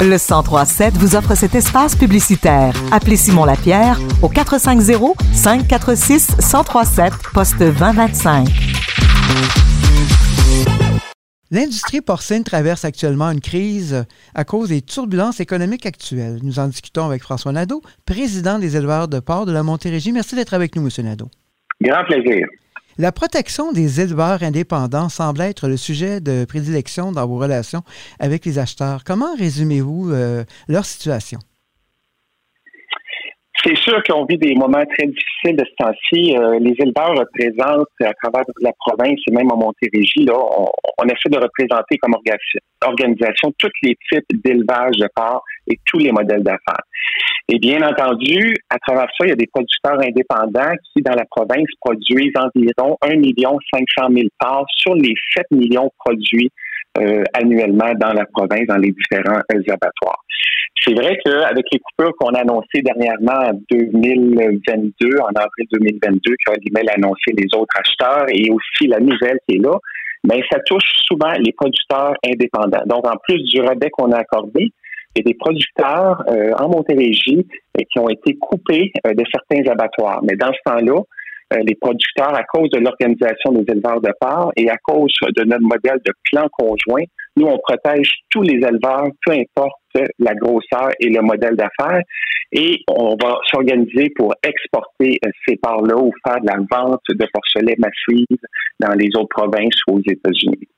Le 1037 vous offre cet espace publicitaire. Appelez Simon Lapierre au 450 546 1037 poste 2025. L'industrie porcine traverse actuellement une crise à cause des turbulences économiques actuelles. Nous en discutons avec François Nadeau, président des éleveurs de porc de la Montérégie. Merci d'être avec nous, M. Nadeau. Grand plaisir. La protection des éleveurs indépendants semble être le sujet de prédilection dans vos relations avec les acheteurs. Comment résumez-vous euh, leur situation? C'est sûr qu'on vit des moments très difficiles de ce temps-ci. Euh, les éleveurs représentent à travers la province et même en Montérégie, là, on, essaie de représenter comme organisation tous les types d'élevage de porc et tous les modèles d'affaires. Et bien entendu, à travers ça, il y a des producteurs indépendants qui, dans la province, produisent environ 1 million 500 000 parts sur les 7 millions produits annuellement dans la province, dans les différents euh, abattoirs. C'est vrai qu'avec les coupures qu'on a annoncées dernièrement en 2022, en avril 2022, qu'Olimel a annoncé les autres acheteurs et aussi la nouvelle qui est là, mais ben, ça touche souvent les producteurs indépendants. Donc, en plus du rabais qu'on a accordé, il y a des producteurs euh, en Montérégie qui ont été coupés de certains abattoirs. Mais dans ce temps-là, euh, les producteurs, à cause de l'organisation des éleveurs de porc et à cause de notre modèle de plan conjoint, nous, on protège tous les éleveurs, peu importe la grosseur et le modèle d'affaires, et on va s'organiser pour exporter euh, ces parts-là ou faire de la vente de porcelets massive dans les autres provinces ou aux États-Unis.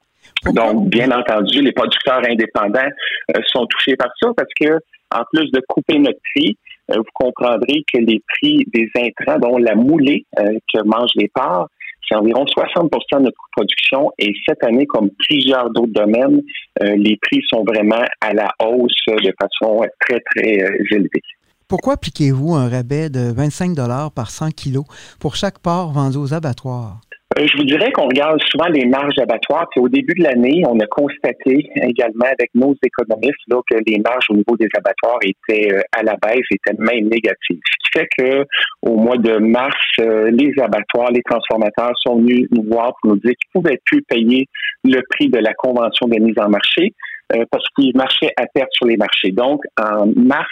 Donc, bien entendu, les producteurs indépendants euh, sont touchés par ça parce que, en plus de couper notre prix, euh, vous comprendrez que les prix des intrants, dont la moulée euh, que mangent les parts, c'est environ 60% de notre production. Et cette année, comme plusieurs d'autres domaines, euh, les prix sont vraiment à la hausse de façon très, très élevée. Pourquoi appliquez-vous un rabais de 25 par 100 kilos pour chaque part vendu aux abattoirs? Euh, je vous dirais qu'on regarde souvent les marges d'abattoirs. Puis au début de l'année, on a constaté également avec nos économistes là, que les marges au niveau des abattoirs étaient euh, à la baisse, étaient même négatives. Ce qui fait que au mois de mars, euh, les abattoirs, les transformateurs sont venus nous voir pour nous dire qu'ils pouvaient plus payer le prix de la convention de mise en marché parce qu'ils marchaient à perte sur les marchés. Donc, en mars,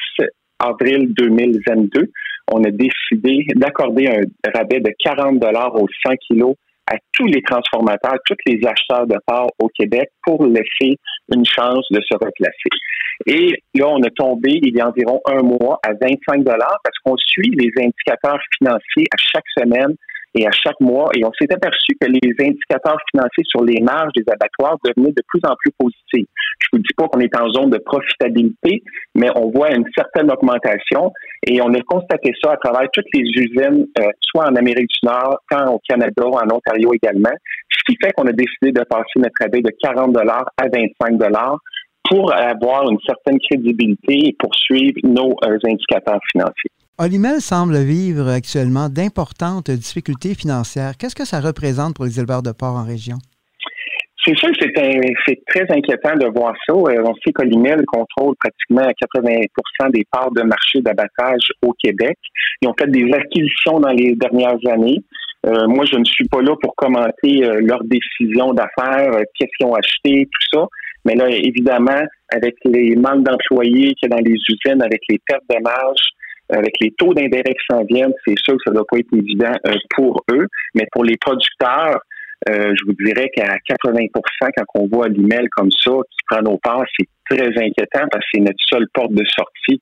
avril 2022, on a décidé d'accorder un rabais de 40 dollars aux 100 kilos à tous les transformateurs, tous les acheteurs de parts au Québec pour laisser une chance de se reclasser. Et là, on a tombé il y a environ un mois à 25 dollars parce qu'on suit les indicateurs financiers à chaque semaine et à chaque mois. Et on s'est aperçu que les indicateurs financiers sur les marges des abattoirs devenaient de plus en plus positifs. Je vous dis pas qu'on est en zone de profitabilité, mais on voit une certaine augmentation et on a constaté ça à travers toutes les usines, euh, soit en Amérique du Nord, tant au Canada, en Ontario également, ce qui fait qu'on a décidé de passer notre rabais de 40 dollars à 25 dollars pour avoir une certaine crédibilité et poursuivre nos euh, indicateurs financiers. Olimel semble vivre actuellement d'importantes difficultés financières. Qu'est-ce que ça représente pour les éleveurs de porc en région? C'est sûr que c'est très inquiétant de voir ça. Euh, on sait qu'Olimel contrôle pratiquement 80% des parts de marché d'abattage au Québec. Ils ont fait des acquisitions dans les dernières années. Euh, moi, je ne suis pas là pour commenter euh, leurs décisions d'affaires, qu'est-ce qu'ils ont acheté, tout ça. Mais là, évidemment, avec les manques d'employés qu'il y a dans les usines, avec les pertes de marge, avec les taux d'intérêt qui s'en viennent, c'est sûr que ça ne doit pas être évident pour eux. Mais pour les producteurs, euh, je vous dirais qu'à 80% quand on voit l'email comme ça, qui prend nos parts, c'est très inquiétant parce que c'est notre seule porte de sortie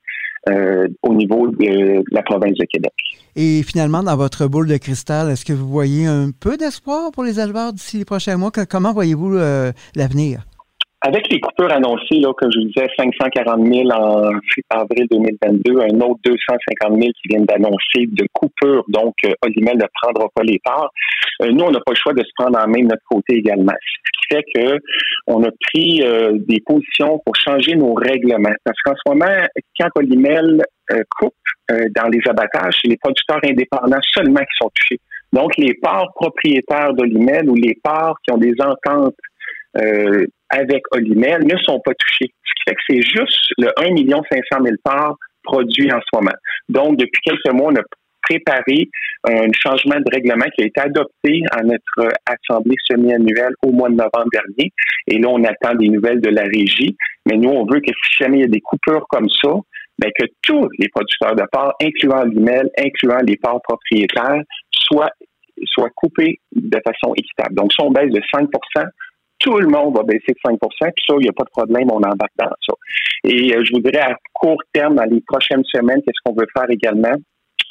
euh, au niveau de la province de Québec. Et finalement, dans votre boule de cristal, est-ce que vous voyez un peu d'espoir pour les éleveurs d'ici les prochains mois? Comment voyez-vous euh, l'avenir? Avec les coupures annoncées, là, comme je vous disais, 540 000 en avril 2022, un autre 250 000 qui viennent d'annoncer de coupures, donc euh, Olimel ne prendra pas les parts. Euh, nous, on n'a pas le choix de se prendre en main de notre côté également. Ce qui fait que on a pris euh, des positions pour changer nos règlements. Parce qu'en ce moment, quand Olimel euh, coupe dans les abattages, c'est les producteurs indépendants seulement qui sont touchés. Donc, les parts propriétaires d'Olimel ou les parts qui ont des ententes euh, avec Olimel ne sont pas touchés. Ce qui fait que c'est juste le 1 500 000 parts produits en ce moment. Donc, depuis quelques mois, on a préparer un changement de règlement qui a été adopté à notre assemblée semi-annuelle au mois de novembre dernier. Et là, on attend des nouvelles de la régie. Mais nous, on veut que si jamais il y a des coupures comme ça, bien, que tous les producteurs de porc, incluant l'IMEL, incluant les porcs propriétaires, soient, soient coupés de façon équitable. Donc, si on baisse de 5 tout le monde va baisser de 5 Puis ça, il n'y a pas de problème, on embarque dans ça. Et euh, je vous dirais à court terme, dans les prochaines semaines, qu'est-ce qu'on veut faire également?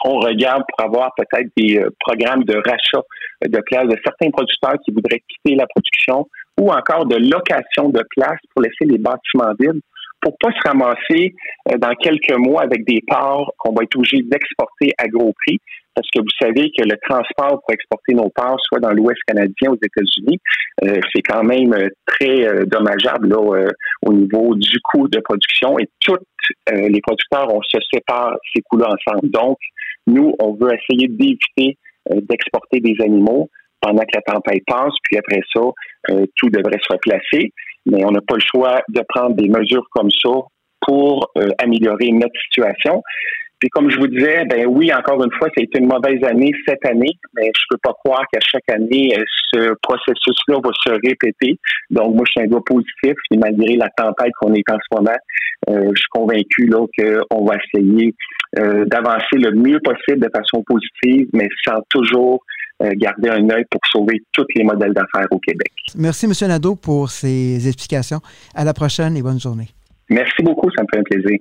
On regarde pour avoir peut-être des euh, programmes de rachat de places de certains producteurs qui voudraient quitter la production ou encore de location de places pour laisser les bâtiments vides pour pas se ramasser euh, dans quelques mois avec des parts qu'on va être obligé d'exporter à gros prix parce que vous savez que le transport pour exporter nos parts, soit dans l'Ouest canadien aux États-Unis, euh, c'est quand même euh, très euh, dommageable là, au niveau du coût de production et tous les producteurs, on se sépare ces coûts-là ensemble. Donc, nous, on veut essayer d'éviter d'exporter des animaux pendant que la tempête passe, puis après ça, tout devrait se replacer. Mais on n'a pas le choix de prendre des mesures comme ça pour améliorer notre situation. Puis comme je vous disais, ben oui, encore une fois, ça a été une mauvaise année cette année, mais je peux pas croire qu'à chaque année, euh, ce processus-là va se répéter. Donc moi, je suis un doigt positif, et malgré la tempête qu'on est en ce moment, euh, je suis convaincu là qu'on va essayer euh, d'avancer le mieux possible de façon positive, mais sans toujours garder un œil pour sauver tous les modèles d'affaires au Québec. Merci, M. Nadeau, pour ces explications. À la prochaine et bonne journée. Merci beaucoup, ça me fait un plaisir.